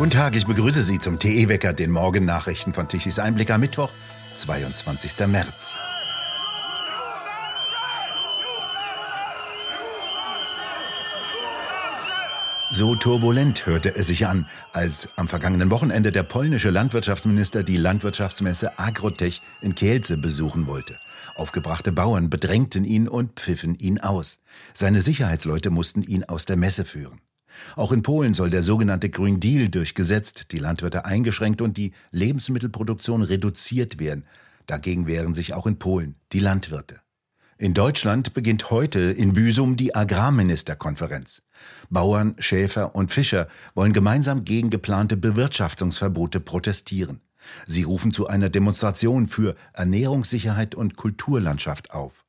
Guten Tag, ich begrüße Sie zum TE-Wecker, den Morgennachrichten von Tichys Einblick am Mittwoch, 22. März. So turbulent hörte es sich an, als am vergangenen Wochenende der polnische Landwirtschaftsminister die Landwirtschaftsmesse Agrotech in Kielce besuchen wollte. Aufgebrachte Bauern bedrängten ihn und pfiffen ihn aus. Seine Sicherheitsleute mussten ihn aus der Messe führen. Auch in Polen soll der sogenannte Green Deal durchgesetzt, die Landwirte eingeschränkt und die Lebensmittelproduktion reduziert werden. Dagegen wehren sich auch in Polen die Landwirte. In Deutschland beginnt heute in Büsum die Agrarministerkonferenz. Bauern, Schäfer und Fischer wollen gemeinsam gegen geplante Bewirtschaftungsverbote protestieren. Sie rufen zu einer Demonstration für Ernährungssicherheit und Kulturlandschaft auf.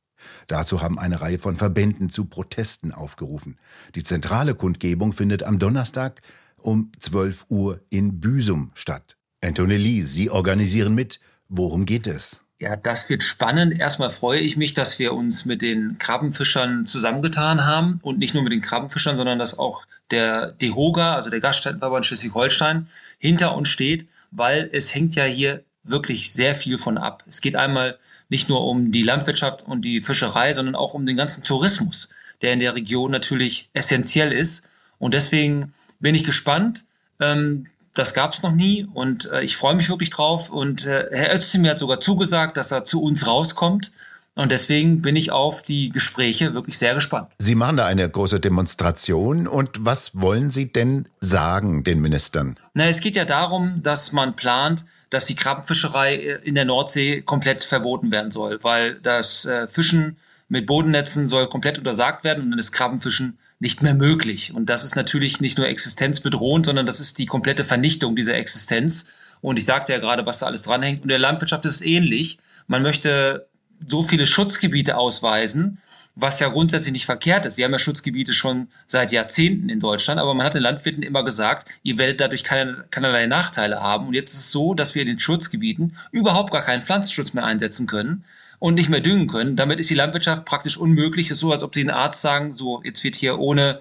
Dazu haben eine Reihe von Verbänden zu Protesten aufgerufen. Die zentrale Kundgebung findet am Donnerstag um 12 Uhr in Büsum statt. Anthony Lee, Sie organisieren mit. Worum geht es? Ja, das wird spannend. Erstmal freue ich mich, dass wir uns mit den Krabbenfischern zusammengetan haben und nicht nur mit den Krabbenfischern, sondern dass auch der DEHOGA, also der Gaststättenverband Schleswig-Holstein, hinter uns steht, weil es hängt ja hier wirklich sehr viel von ab. Es geht einmal nicht nur um die Landwirtschaft und die Fischerei, sondern auch um den ganzen Tourismus, der in der Region natürlich essentiell ist. Und deswegen bin ich gespannt. Ähm, das gab es noch nie und äh, ich freue mich wirklich drauf. Und äh, Herr Özdemir hat sogar zugesagt, dass er zu uns rauskommt. Und deswegen bin ich auf die Gespräche wirklich sehr gespannt. Sie machen da eine große Demonstration. Und was wollen Sie denn sagen den Ministern? Na, es geht ja darum, dass man plant, dass die Krabbenfischerei äh, in der Nordsee komplett verboten werden soll, weil das äh, Fischen mit Bodennetzen soll komplett untersagt werden und dann ist Krabbenfischen nicht mehr möglich. Und das ist natürlich nicht nur existenzbedrohend, sondern das ist die komplette Vernichtung dieser Existenz. Und ich sagte ja gerade, was da alles dranhängt. Und der Landwirtschaft ist es ähnlich. Man möchte so viele Schutzgebiete ausweisen, was ja grundsätzlich nicht verkehrt ist. Wir haben ja Schutzgebiete schon seit Jahrzehnten in Deutschland, aber man hat den Landwirten immer gesagt, ihr werdet dadurch keine, keinerlei Nachteile haben. Und jetzt ist es so, dass wir in den Schutzgebieten überhaupt gar keinen Pflanzenschutz mehr einsetzen können und nicht mehr düngen können. Damit ist die Landwirtschaft praktisch unmöglich. Es ist so, als ob sie den Arzt sagen, so, jetzt wird hier ohne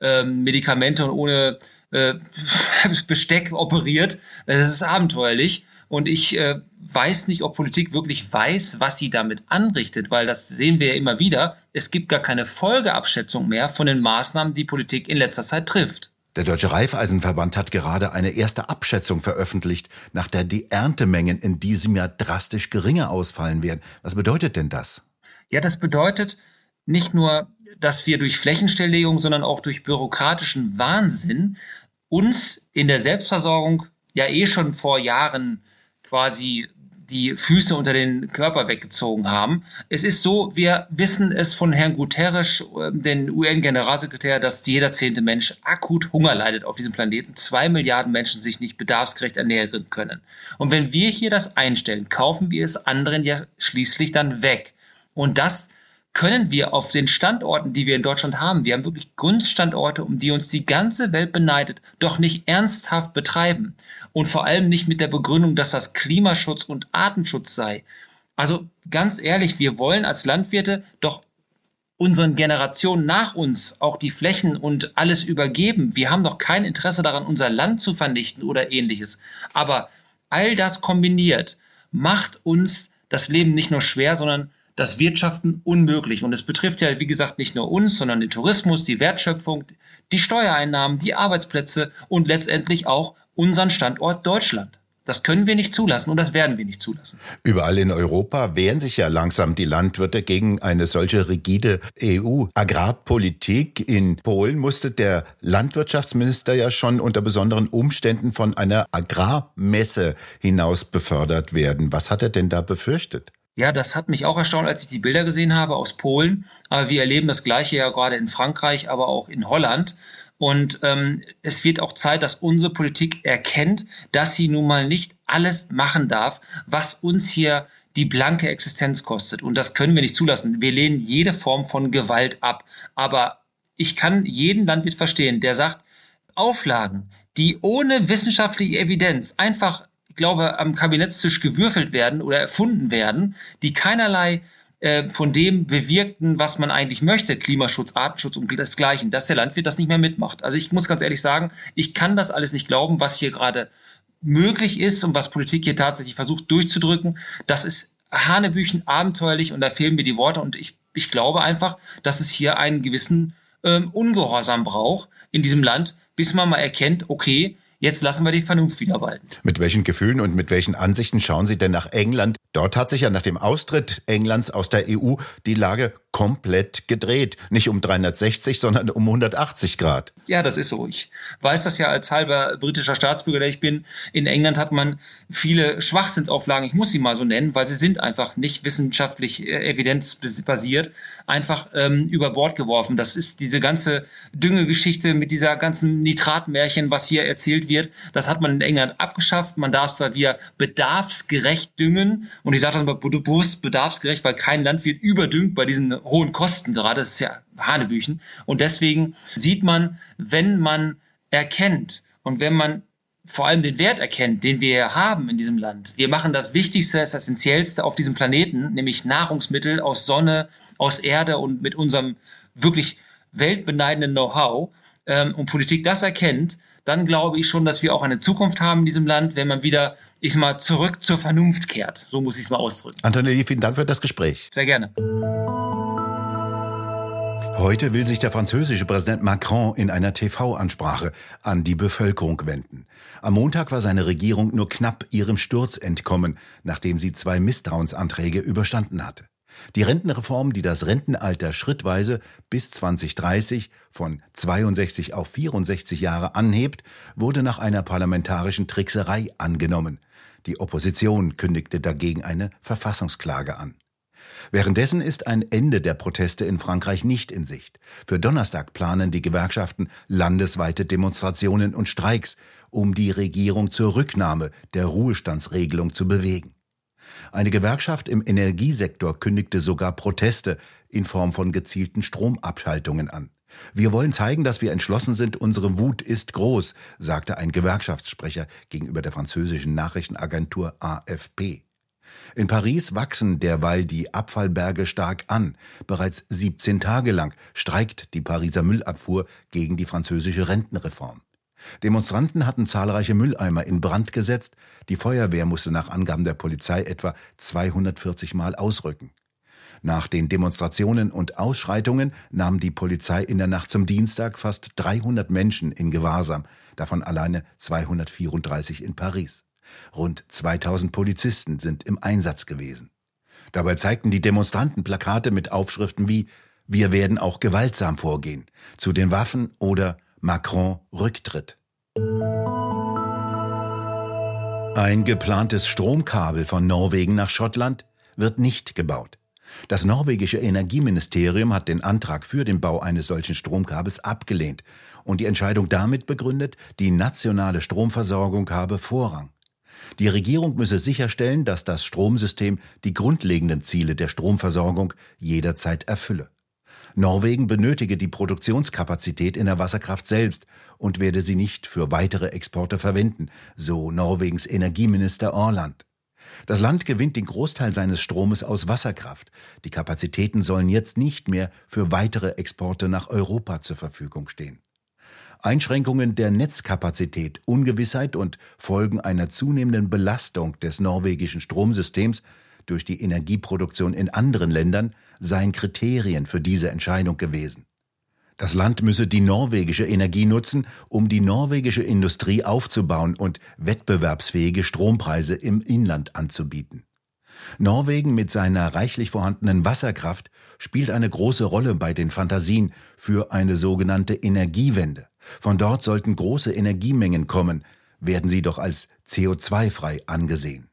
ähm, Medikamente und ohne äh, Besteck operiert. Das ist abenteuerlich. Und ich äh, weiß nicht, ob Politik wirklich weiß, was sie damit anrichtet, weil das sehen wir ja immer wieder. Es gibt gar keine Folgeabschätzung mehr von den Maßnahmen, die Politik in letzter Zeit trifft. Der Deutsche Reifeisenverband hat gerade eine erste Abschätzung veröffentlicht, nach der die Erntemengen in diesem Jahr drastisch geringer ausfallen werden. Was bedeutet denn das? Ja, das bedeutet nicht nur, dass wir durch Flächenstilllegung, sondern auch durch bürokratischen Wahnsinn uns in der Selbstversorgung ja eh schon vor Jahren quasi die Füße unter den Körper weggezogen haben. Es ist so, wir wissen es von Herrn Guterres, ähm, den UN-Generalsekretär, dass jeder zehnte Mensch akut Hunger leidet auf diesem Planeten. Zwei Milliarden Menschen sich nicht bedarfsgerecht ernähren können. Und wenn wir hier das einstellen, kaufen wir es anderen ja schließlich dann weg. Und das können wir auf den Standorten, die wir in Deutschland haben, wir haben wirklich Kunststandorte, um die uns die ganze Welt beneidet, doch nicht ernsthaft betreiben. Und vor allem nicht mit der Begründung, dass das Klimaschutz und Artenschutz sei. Also ganz ehrlich, wir wollen als Landwirte doch unseren Generationen nach uns auch die Flächen und alles übergeben. Wir haben doch kein Interesse daran, unser Land zu vernichten oder ähnliches. Aber all das kombiniert macht uns das Leben nicht nur schwer, sondern das Wirtschaften unmöglich. Und es betrifft ja, wie gesagt, nicht nur uns, sondern den Tourismus, die Wertschöpfung, die Steuereinnahmen, die Arbeitsplätze und letztendlich auch unseren Standort Deutschland. Das können wir nicht zulassen und das werden wir nicht zulassen. Überall in Europa wehren sich ja langsam die Landwirte gegen eine solche rigide EU-Agrarpolitik. In Polen musste der Landwirtschaftsminister ja schon unter besonderen Umständen von einer Agrarmesse hinaus befördert werden. Was hat er denn da befürchtet? Ja, das hat mich auch erstaunt, als ich die Bilder gesehen habe aus Polen. Aber wir erleben das Gleiche ja gerade in Frankreich, aber auch in Holland. Und ähm, es wird auch Zeit, dass unsere Politik erkennt, dass sie nun mal nicht alles machen darf, was uns hier die blanke Existenz kostet. Und das können wir nicht zulassen. Wir lehnen jede Form von Gewalt ab. Aber ich kann jeden Landwirt verstehen, der sagt, Auflagen, die ohne wissenschaftliche Evidenz einfach glaube, am Kabinettstisch gewürfelt werden oder erfunden werden, die keinerlei äh, von dem bewirkten, was man eigentlich möchte, Klimaschutz, Artenschutz und desgleichen, dass der Landwirt das nicht mehr mitmacht. Also ich muss ganz ehrlich sagen, ich kann das alles nicht glauben, was hier gerade möglich ist und was Politik hier tatsächlich versucht durchzudrücken. Das ist Hanebüchen abenteuerlich und da fehlen mir die Worte und ich, ich glaube einfach, dass es hier einen gewissen ähm, Ungehorsam braucht in diesem Land, bis man mal erkennt, okay, Jetzt lassen wir die Vernunft wieder walten. Mit welchen Gefühlen und mit welchen Ansichten schauen Sie denn nach England? Dort hat sich ja nach dem Austritt Englands aus der EU die Lage komplett gedreht. Nicht um 360, sondern um 180 Grad. Ja, das ist so. Ich weiß das ja als halber britischer Staatsbürger, der ich bin. In England hat man viele Schwachsinnsauflagen, ich muss sie mal so nennen, weil sie sind einfach nicht wissenschaftlich äh, evidenzbasiert, einfach ähm, über Bord geworfen. Das ist diese ganze Düngegeschichte mit dieser ganzen Nitratmärchen, was hier erzählt wird. Das hat man in England abgeschafft. Man darf zwar wieder bedarfsgerecht düngen. Und ich sage das mal bewusst bedarfsgerecht, weil kein Landwirt überdüngt bei diesen hohen Kosten gerade. Das ist ja Hanebüchen. Und deswegen sieht man, wenn man erkennt und wenn man vor allem den Wert erkennt, den wir haben in diesem Land. Wir machen das Wichtigste, das Essentiellste auf diesem Planeten, nämlich Nahrungsmittel aus Sonne, aus Erde und mit unserem wirklich weltbeneidenden Know-how ähm, und Politik das erkennt, dann glaube ich schon, dass wir auch eine Zukunft haben in diesem Land, wenn man wieder, ich mal, zurück zur Vernunft kehrt. So muss ich es mal ausdrücken. Antonelli, vielen Dank für das Gespräch. Sehr gerne. Heute will sich der französische Präsident Macron in einer TV-Ansprache an die Bevölkerung wenden. Am Montag war seine Regierung nur knapp ihrem Sturz entkommen, nachdem sie zwei Misstrauensanträge überstanden hatte. Die Rentenreform, die das Rentenalter schrittweise bis 2030 von 62 auf 64 Jahre anhebt, wurde nach einer parlamentarischen Trickserei angenommen. Die Opposition kündigte dagegen eine Verfassungsklage an. Währenddessen ist ein Ende der Proteste in Frankreich nicht in Sicht. Für Donnerstag planen die Gewerkschaften landesweite Demonstrationen und Streiks, um die Regierung zur Rücknahme der Ruhestandsregelung zu bewegen. Eine Gewerkschaft im Energiesektor kündigte sogar Proteste in Form von gezielten Stromabschaltungen an. Wir wollen zeigen, dass wir entschlossen sind, unsere Wut ist groß, sagte ein Gewerkschaftssprecher gegenüber der französischen Nachrichtenagentur AFP. In Paris wachsen derweil die Abfallberge stark an. Bereits 17 Tage lang streikt die Pariser Müllabfuhr gegen die französische Rentenreform. Demonstranten hatten zahlreiche Mülleimer in Brand gesetzt. Die Feuerwehr musste nach Angaben der Polizei etwa 240 Mal ausrücken. Nach den Demonstrationen und Ausschreitungen nahm die Polizei in der Nacht zum Dienstag fast 300 Menschen in Gewahrsam, davon alleine 234 in Paris. Rund 2000 Polizisten sind im Einsatz gewesen. Dabei zeigten die Demonstranten Plakate mit Aufschriften wie Wir werden auch gewaltsam vorgehen, zu den Waffen oder Macron Rücktritt. Ein geplantes Stromkabel von Norwegen nach Schottland wird nicht gebaut. Das norwegische Energieministerium hat den Antrag für den Bau eines solchen Stromkabels abgelehnt und die Entscheidung damit begründet, die nationale Stromversorgung habe Vorrang. Die Regierung müsse sicherstellen, dass das Stromsystem die grundlegenden Ziele der Stromversorgung jederzeit erfülle. Norwegen benötige die Produktionskapazität in der Wasserkraft selbst und werde sie nicht für weitere Exporte verwenden, so Norwegens Energieminister Orland. Das Land gewinnt den Großteil seines Stromes aus Wasserkraft. Die Kapazitäten sollen jetzt nicht mehr für weitere Exporte nach Europa zur Verfügung stehen. Einschränkungen der Netzkapazität, Ungewissheit und Folgen einer zunehmenden Belastung des norwegischen Stromsystems durch die Energieproduktion in anderen Ländern seien Kriterien für diese Entscheidung gewesen. Das Land müsse die norwegische Energie nutzen, um die norwegische Industrie aufzubauen und wettbewerbsfähige Strompreise im Inland anzubieten. Norwegen mit seiner reichlich vorhandenen Wasserkraft spielt eine große Rolle bei den Fantasien für eine sogenannte Energiewende. Von dort sollten große Energiemengen kommen, werden sie doch als CO2-frei angesehen.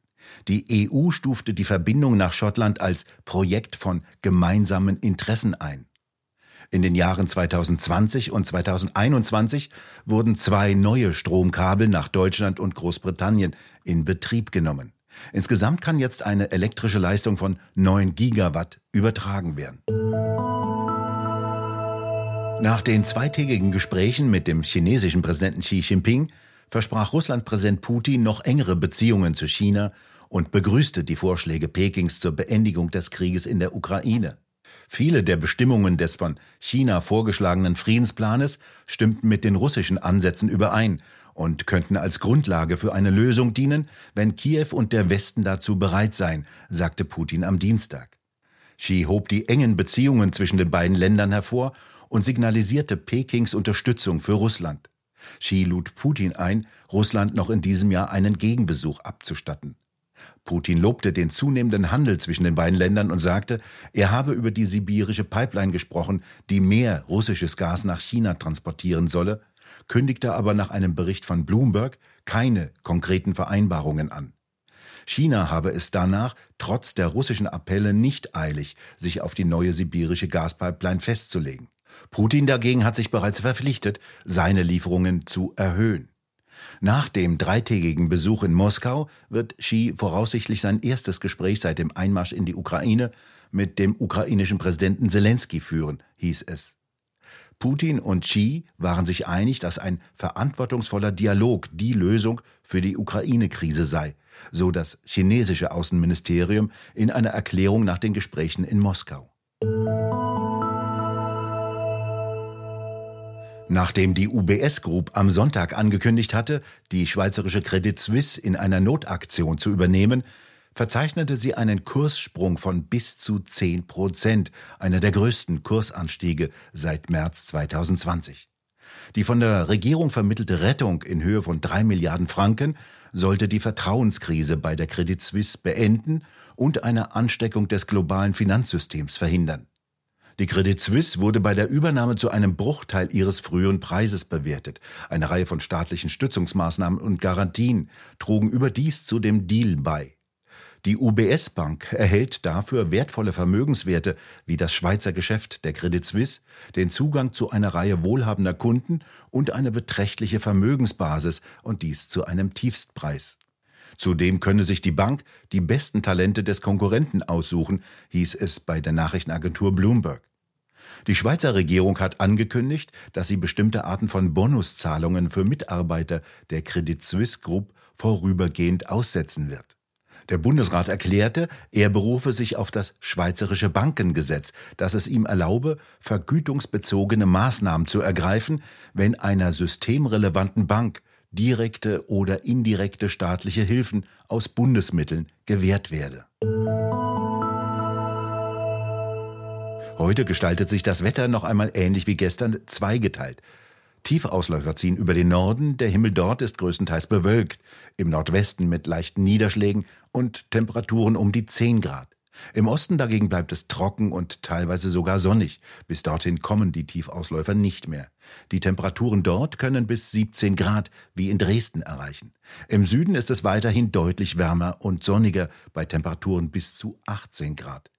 Die EU stufte die Verbindung nach Schottland als Projekt von gemeinsamen Interessen ein. In den Jahren 2020 und 2021 wurden zwei neue Stromkabel nach Deutschland und Großbritannien in Betrieb genommen. Insgesamt kann jetzt eine elektrische Leistung von 9 Gigawatt übertragen werden. Nach den zweitägigen Gesprächen mit dem chinesischen Präsidenten Xi Jinping versprach Russland-Präsident Putin noch engere Beziehungen zu China und begrüßte die Vorschläge Pekings zur Beendigung des Krieges in der Ukraine. Viele der Bestimmungen des von China vorgeschlagenen Friedensplanes stimmten mit den russischen Ansätzen überein und könnten als Grundlage für eine Lösung dienen, wenn Kiew und der Westen dazu bereit seien, sagte Putin am Dienstag. Xi hob die engen Beziehungen zwischen den beiden Ländern hervor und signalisierte Pekings Unterstützung für Russland. Xi lud Putin ein, Russland noch in diesem Jahr einen Gegenbesuch abzustatten. Putin lobte den zunehmenden Handel zwischen den beiden Ländern und sagte, er habe über die sibirische Pipeline gesprochen, die mehr russisches Gas nach China transportieren solle, kündigte aber nach einem Bericht von Bloomberg keine konkreten Vereinbarungen an. China habe es danach, trotz der russischen Appelle, nicht eilig, sich auf die neue sibirische Gaspipeline festzulegen. Putin dagegen hat sich bereits verpflichtet, seine Lieferungen zu erhöhen. Nach dem dreitägigen Besuch in Moskau wird Xi voraussichtlich sein erstes Gespräch seit dem Einmarsch in die Ukraine mit dem ukrainischen Präsidenten Zelensky führen, hieß es. Putin und Xi waren sich einig, dass ein verantwortungsvoller Dialog die Lösung für die Ukraine-Krise sei, so das chinesische Außenministerium in einer Erklärung nach den Gesprächen in Moskau. Nachdem die UBS Group am Sonntag angekündigt hatte, die schweizerische Credit Suisse in einer Notaktion zu übernehmen, verzeichnete sie einen Kurssprung von bis zu 10 Prozent, einer der größten Kursanstiege seit März 2020. Die von der Regierung vermittelte Rettung in Höhe von drei Milliarden Franken sollte die Vertrauenskrise bei der Credit Suisse beenden und eine Ansteckung des globalen Finanzsystems verhindern. Die Credit Suisse wurde bei der Übernahme zu einem Bruchteil ihres früheren Preises bewertet. Eine Reihe von staatlichen Stützungsmaßnahmen und Garantien trugen überdies zu dem Deal bei. Die UBS Bank erhält dafür wertvolle Vermögenswerte wie das Schweizer Geschäft der Credit Suisse, den Zugang zu einer Reihe wohlhabender Kunden und eine beträchtliche Vermögensbasis und dies zu einem Tiefstpreis. Zudem könne sich die Bank die besten Talente des Konkurrenten aussuchen, hieß es bei der Nachrichtenagentur Bloomberg. Die Schweizer Regierung hat angekündigt, dass sie bestimmte Arten von Bonuszahlungen für Mitarbeiter der Credit Suisse Group vorübergehend aussetzen wird. Der Bundesrat erklärte, er berufe sich auf das Schweizerische Bankengesetz, das es ihm erlaube, vergütungsbezogene Maßnahmen zu ergreifen, wenn einer systemrelevanten Bank direkte oder indirekte staatliche Hilfen aus Bundesmitteln gewährt werde. Heute gestaltet sich das Wetter noch einmal ähnlich wie gestern zweigeteilt. Tiefausläufer ziehen über den Norden, der Himmel dort ist größtenteils bewölkt, im Nordwesten mit leichten Niederschlägen und Temperaturen um die 10 Grad. Im Osten dagegen bleibt es trocken und teilweise sogar sonnig. Bis dorthin kommen die Tiefausläufer nicht mehr. Die Temperaturen dort können bis 17 Grad wie in Dresden erreichen. Im Süden ist es weiterhin deutlich wärmer und sonniger bei Temperaturen bis zu 18 Grad.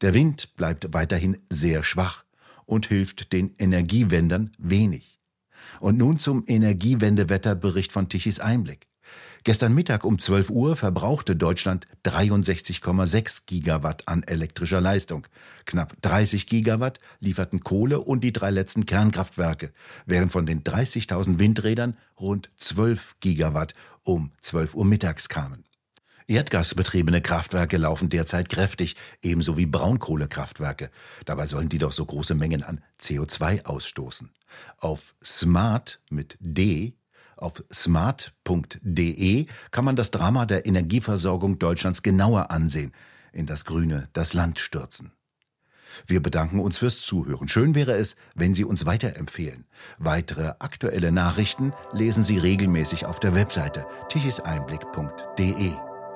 Der Wind bleibt weiterhin sehr schwach und hilft den Energiewendern wenig. Und nun zum Energiewendewetterbericht von Tichys Einblick. Gestern Mittag um 12 Uhr verbrauchte Deutschland 63,6 Gigawatt an elektrischer Leistung. Knapp 30 Gigawatt lieferten Kohle und die drei letzten Kernkraftwerke, während von den 30.000 Windrädern rund 12 Gigawatt um 12 Uhr mittags kamen. Erdgasbetriebene Kraftwerke laufen derzeit kräftig, ebenso wie Braunkohlekraftwerke. Dabei sollen die doch so große Mengen an CO2 ausstoßen. Auf smart mit D auf smart.de kann man das Drama der Energieversorgung Deutschlands genauer ansehen, in das Grüne das Land stürzen. Wir bedanken uns fürs Zuhören. Schön wäre es, wenn Sie uns weiterempfehlen. Weitere aktuelle Nachrichten lesen Sie regelmäßig auf der Webseite tichiseinblick.de.